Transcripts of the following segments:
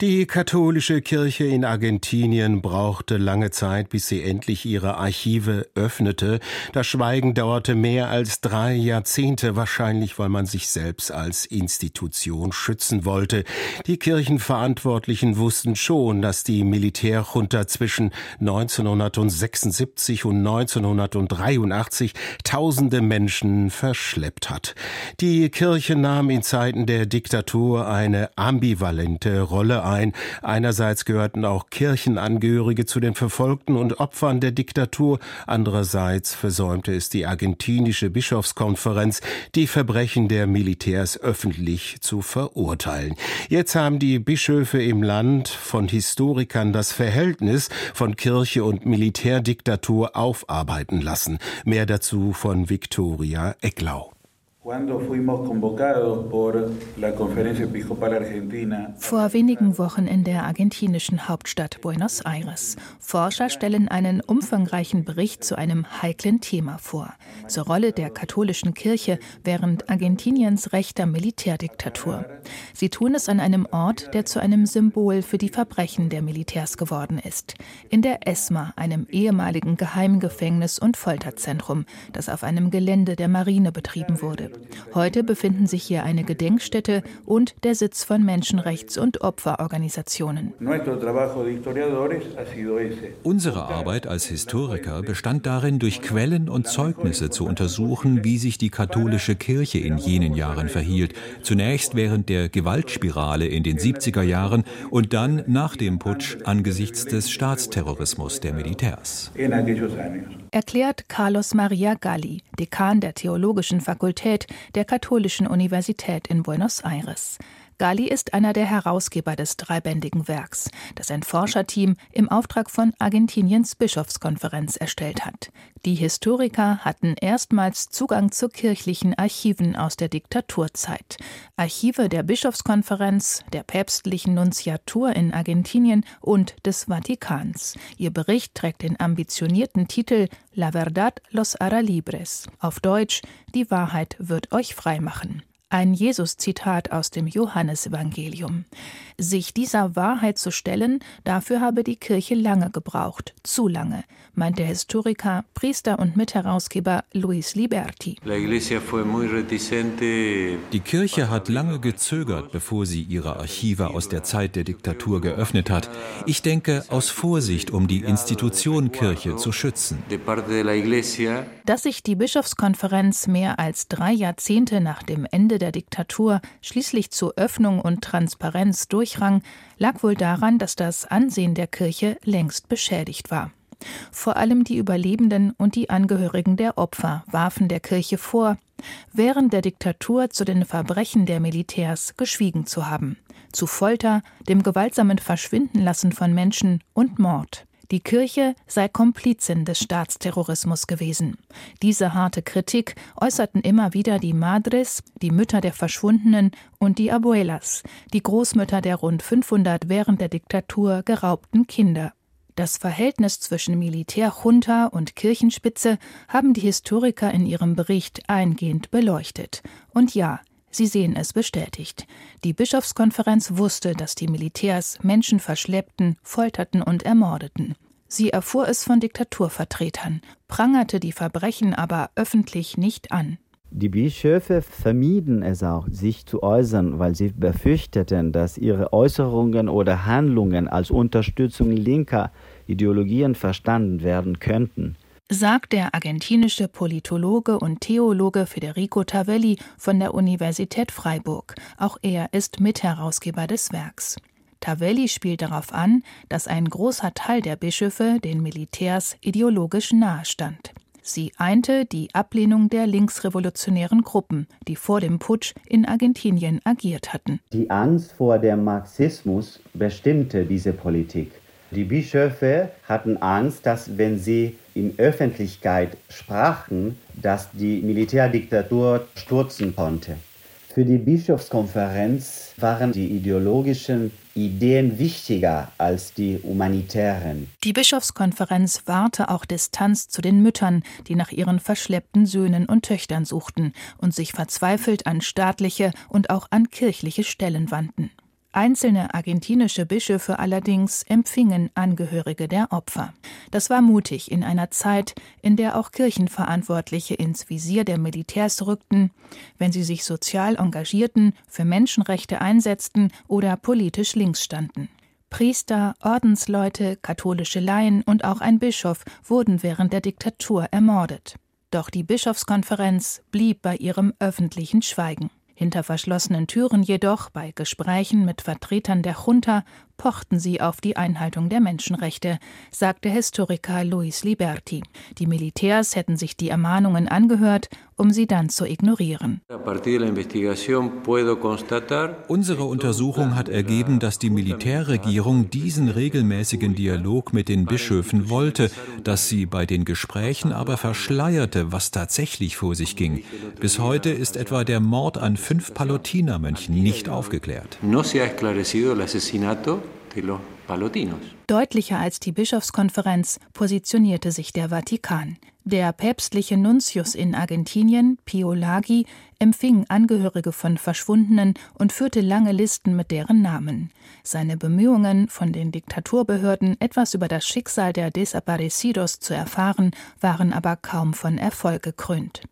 Die katholische Kirche in Argentinien brauchte lange Zeit, bis sie endlich ihre Archive öffnete. Das Schweigen dauerte mehr als drei Jahrzehnte, wahrscheinlich weil man sich selbst als Institution schützen wollte. Die Kirchenverantwortlichen wussten schon, dass die Militärjunta zwischen 1976 und 1983 tausende Menschen verschleppt hat. Die Kirche nahm in Zeiten der Diktatur eine ambivalente Rolle ein. Einerseits gehörten auch Kirchenangehörige zu den Verfolgten und Opfern der Diktatur, andererseits versäumte es die argentinische Bischofskonferenz, die Verbrechen der Militärs öffentlich zu verurteilen. Jetzt haben die Bischöfe im Land von Historikern das Verhältnis von Kirche und Militärdiktatur aufarbeiten lassen. Mehr dazu von Viktoria Ecklau. Vor wenigen Wochen in der argentinischen Hauptstadt Buenos Aires. Forscher stellen einen umfangreichen Bericht zu einem heiklen Thema vor, zur Rolle der katholischen Kirche während Argentiniens rechter Militärdiktatur. Sie tun es an einem Ort, der zu einem Symbol für die Verbrechen der Militärs geworden ist. In der ESMA, einem ehemaligen Geheimgefängnis und Folterzentrum, das auf einem Gelände der Marine betrieben wurde. Heute befinden sich hier eine Gedenkstätte und der Sitz von Menschenrechts- und Opferorganisationen. Unsere Arbeit als Historiker bestand darin, durch Quellen und Zeugnisse zu untersuchen, wie sich die katholische Kirche in jenen Jahren verhielt. Zunächst während der Gewaltspirale in den 70er Jahren und dann nach dem Putsch angesichts des Staatsterrorismus der Militärs. Erklärt Carlos Maria Galli, Dekan der Theologischen Fakultät Fakultät der Katholischen Universität in Buenos Aires. Gali ist einer der Herausgeber des dreibändigen Werks, das ein Forscherteam im Auftrag von Argentiniens Bischofskonferenz erstellt hat. Die Historiker hatten erstmals Zugang zu kirchlichen Archiven aus der Diktaturzeit. Archive der Bischofskonferenz, der päpstlichen Nunziatur in Argentinien und des Vatikans. Ihr Bericht trägt den ambitionierten Titel La Verdad los hará libres. Auf Deutsch Die Wahrheit wird euch frei machen. Ein Jesus-Zitat aus dem Johannesevangelium. Sich dieser Wahrheit zu stellen, dafür habe die Kirche lange gebraucht, zu lange, meint der Historiker, Priester und Mitherausgeber Luis Liberti. Die Kirche hat lange gezögert, bevor sie ihre Archive aus der Zeit der Diktatur geöffnet hat. Ich denke, aus Vorsicht, um die Institution Kirche zu schützen. Dass sich die Bischofskonferenz mehr als drei Jahrzehnte nach dem Ende der Diktatur schließlich zu Öffnung und Transparenz durch durchrang, lag wohl daran, dass das Ansehen der Kirche längst beschädigt war. Vor allem die Überlebenden und die Angehörigen der Opfer warfen der Kirche vor, während der Diktatur zu den Verbrechen der Militärs geschwiegen zu haben, zu Folter, dem gewaltsamen Verschwindenlassen von Menschen und Mord. Die Kirche sei Komplizin des Staatsterrorismus gewesen. Diese harte Kritik äußerten immer wieder die Madres, die Mütter der Verschwundenen und die Abuelas, die Großmütter der rund 500 während der Diktatur geraubten Kinder. Das Verhältnis zwischen Militärjunta und Kirchenspitze haben die Historiker in ihrem Bericht eingehend beleuchtet. Und ja, Sie sehen es bestätigt. Die Bischofskonferenz wusste, dass die Militärs Menschen verschleppten, folterten und ermordeten. Sie erfuhr es von Diktaturvertretern, prangerte die Verbrechen aber öffentlich nicht an. Die Bischöfe vermieden es auch, sich zu äußern, weil sie befürchteten, dass ihre Äußerungen oder Handlungen als Unterstützung linker Ideologien verstanden werden könnten sagt der argentinische Politologe und Theologe Federico Tavelli von der Universität Freiburg. Auch er ist Mitherausgeber des Werks. Tavelli spielt darauf an, dass ein großer Teil der Bischöfe den Militärs ideologisch nahestand. Sie einte die Ablehnung der linksrevolutionären Gruppen, die vor dem Putsch in Argentinien agiert hatten. Die Angst vor dem Marxismus bestimmte diese Politik. Die Bischöfe hatten Angst, dass wenn sie in Öffentlichkeit sprachen, dass die Militärdiktatur stürzen konnte. Für die Bischofskonferenz waren die ideologischen Ideen wichtiger als die humanitären. Die Bischofskonferenz wahrte auch Distanz zu den Müttern, die nach ihren verschleppten Söhnen und Töchtern suchten und sich verzweifelt an staatliche und auch an kirchliche Stellen wandten. Einzelne argentinische Bischöfe allerdings empfingen Angehörige der Opfer. Das war mutig in einer Zeit, in der auch Kirchenverantwortliche ins Visier der Militärs rückten, wenn sie sich sozial engagierten, für Menschenrechte einsetzten oder politisch links standen. Priester, Ordensleute, katholische Laien und auch ein Bischof wurden während der Diktatur ermordet. Doch die Bischofskonferenz blieb bei ihrem öffentlichen Schweigen. Hinter verschlossenen Türen jedoch, bei Gesprächen mit Vertretern der Junta, pochten sie auf die Einhaltung der Menschenrechte, sagte Historiker Luis Liberti. Die Militärs hätten sich die Ermahnungen angehört, um sie dann zu ignorieren. Unsere Untersuchung hat ergeben, dass die Militärregierung diesen regelmäßigen Dialog mit den Bischöfen wollte, dass sie bei den Gesprächen aber verschleierte, was tatsächlich vor sich ging. Bis heute ist etwa der Mord an fünf Palutinermönchen nicht aufgeklärt. No se ha esclarecido el asesinato Deutlicher als die Bischofskonferenz positionierte sich der Vatikan. Der päpstliche Nuntius in Argentinien, Pio Lagi, empfing Angehörige von Verschwundenen und führte lange Listen mit deren Namen. Seine Bemühungen, von den Diktaturbehörden etwas über das Schicksal der Desaparecidos zu erfahren, waren aber kaum von Erfolg gekrönt.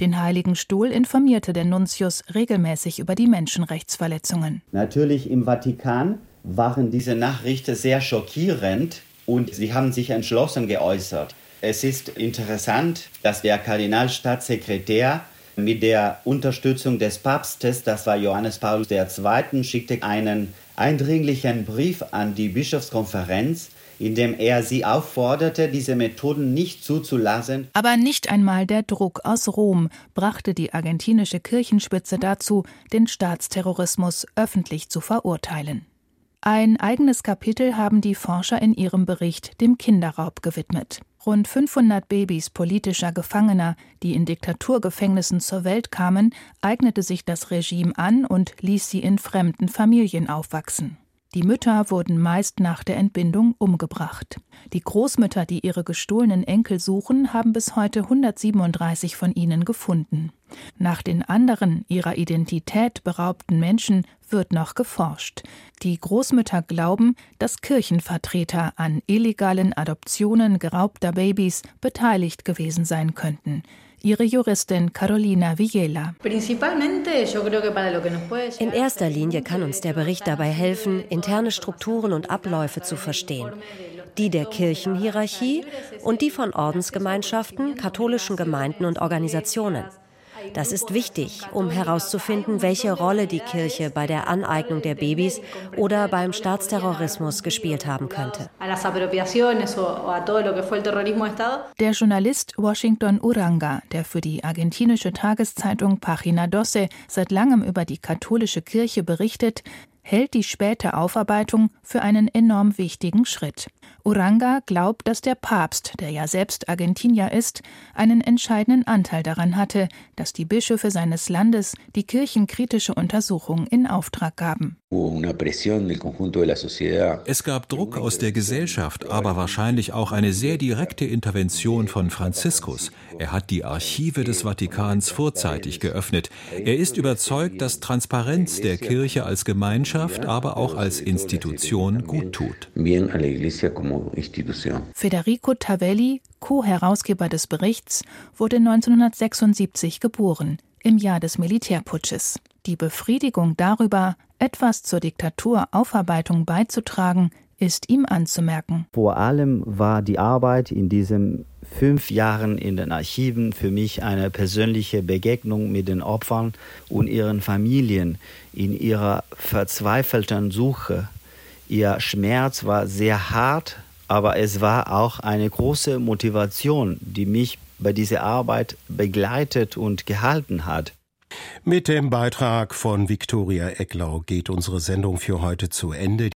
Den Heiligen Stuhl informierte der Nuntius regelmäßig über die Menschenrechtsverletzungen. Natürlich im Vatikan waren diese Nachrichten sehr schockierend und sie haben sich entschlossen geäußert. Es ist interessant, dass der Kardinalstaatssekretär mit der Unterstützung des Papstes, das war Johannes Paulus II., schickte einen eindringlichen Brief an die Bischofskonferenz, in dem er sie aufforderte, diese Methoden nicht zuzulassen. Aber nicht einmal der Druck aus Rom brachte die argentinische Kirchenspitze dazu, den Staatsterrorismus öffentlich zu verurteilen. Ein eigenes Kapitel haben die Forscher in ihrem Bericht dem Kinderraub gewidmet. Rund 500 Babys politischer Gefangener, die in Diktaturgefängnissen zur Welt kamen, eignete sich das Regime an und ließ sie in fremden Familien aufwachsen. Die Mütter wurden meist nach der Entbindung umgebracht. Die Großmütter, die ihre gestohlenen Enkel suchen, haben bis heute 137 von ihnen gefunden. Nach den anderen ihrer Identität beraubten Menschen wird noch geforscht. Die Großmütter glauben, dass Kirchenvertreter an illegalen Adoptionen geraubter Babys beteiligt gewesen sein könnten ihre Juristin Carolina Villela. In erster Linie kann uns der Bericht dabei helfen, interne Strukturen und Abläufe zu verstehen. Die der Kirchenhierarchie und die von Ordensgemeinschaften, katholischen Gemeinden und Organisationen. Das ist wichtig, um herauszufinden, welche Rolle die Kirche bei der Aneignung der Babys oder beim Staatsterrorismus gespielt haben könnte. Der Journalist Washington Uranga, der für die argentinische Tageszeitung Pagina Doce seit langem über die katholische Kirche berichtet, hält die späte Aufarbeitung für einen enorm wichtigen Schritt. Uranga glaubt, dass der Papst, der ja selbst Argentinier ist, einen entscheidenden Anteil daran hatte, dass die Bischöfe seines Landes die kirchenkritische Untersuchung in Auftrag gaben. Es gab Druck aus der Gesellschaft, aber wahrscheinlich auch eine sehr direkte Intervention von Franziskus. Er hat die Archive des Vatikans vorzeitig geöffnet. Er ist überzeugt, dass Transparenz der Kirche als Gemeinschaft, aber auch als Institution gut tut. Federico Tavelli, Co-Herausgeber des Berichts, wurde 1976 geboren, im Jahr des Militärputsches. Die Befriedigung darüber, etwas zur Diktaturaufarbeitung beizutragen, ist ihm anzumerken. Vor allem war die Arbeit in diesen fünf Jahren in den Archiven für mich eine persönliche Begegnung mit den Opfern und ihren Familien in ihrer verzweifelten Suche. Ihr Schmerz war sehr hart, aber es war auch eine große Motivation, die mich bei dieser Arbeit begleitet und gehalten hat. Mit dem Beitrag von Viktoria Ecklau geht unsere Sendung für heute zu Ende.